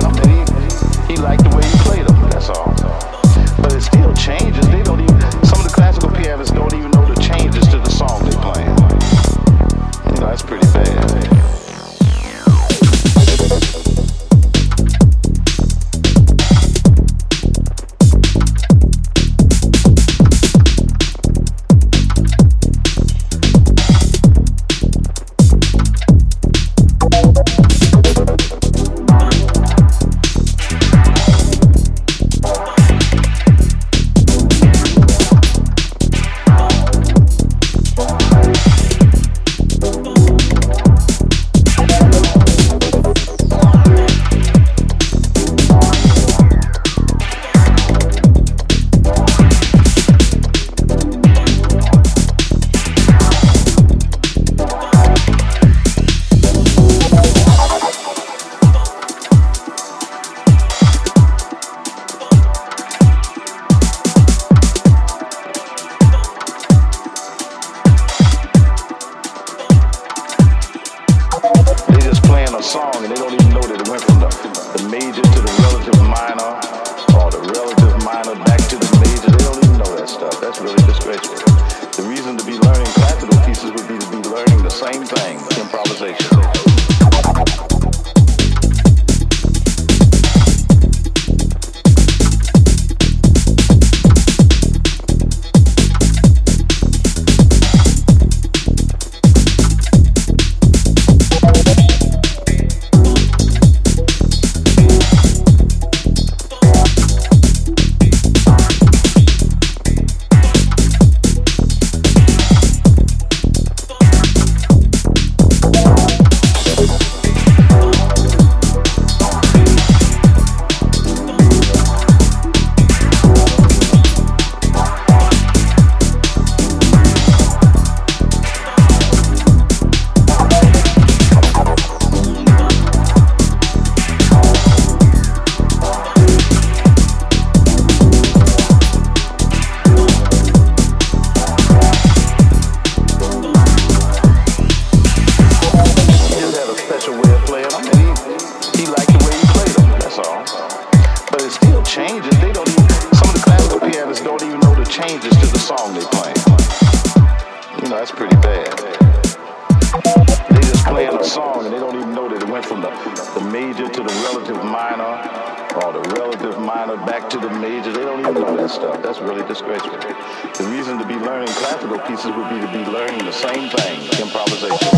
playing and he, he liked the way he played song and they don't even know that it went from the, the major to the relative minor or the relative minor back to the major. They don't even know that stuff. That's really disgraceful. The reason to be learning classical pieces would be to be learning the same thing, improvisation. Know, that's pretty bad. They just playing a song and they don't even know that it went from the, the major to the relative minor or the relative minor back to the major. They don't even know that stuff. That's really disgraceful. The reason to be learning classical pieces would be to be learning the same thing, improvisation.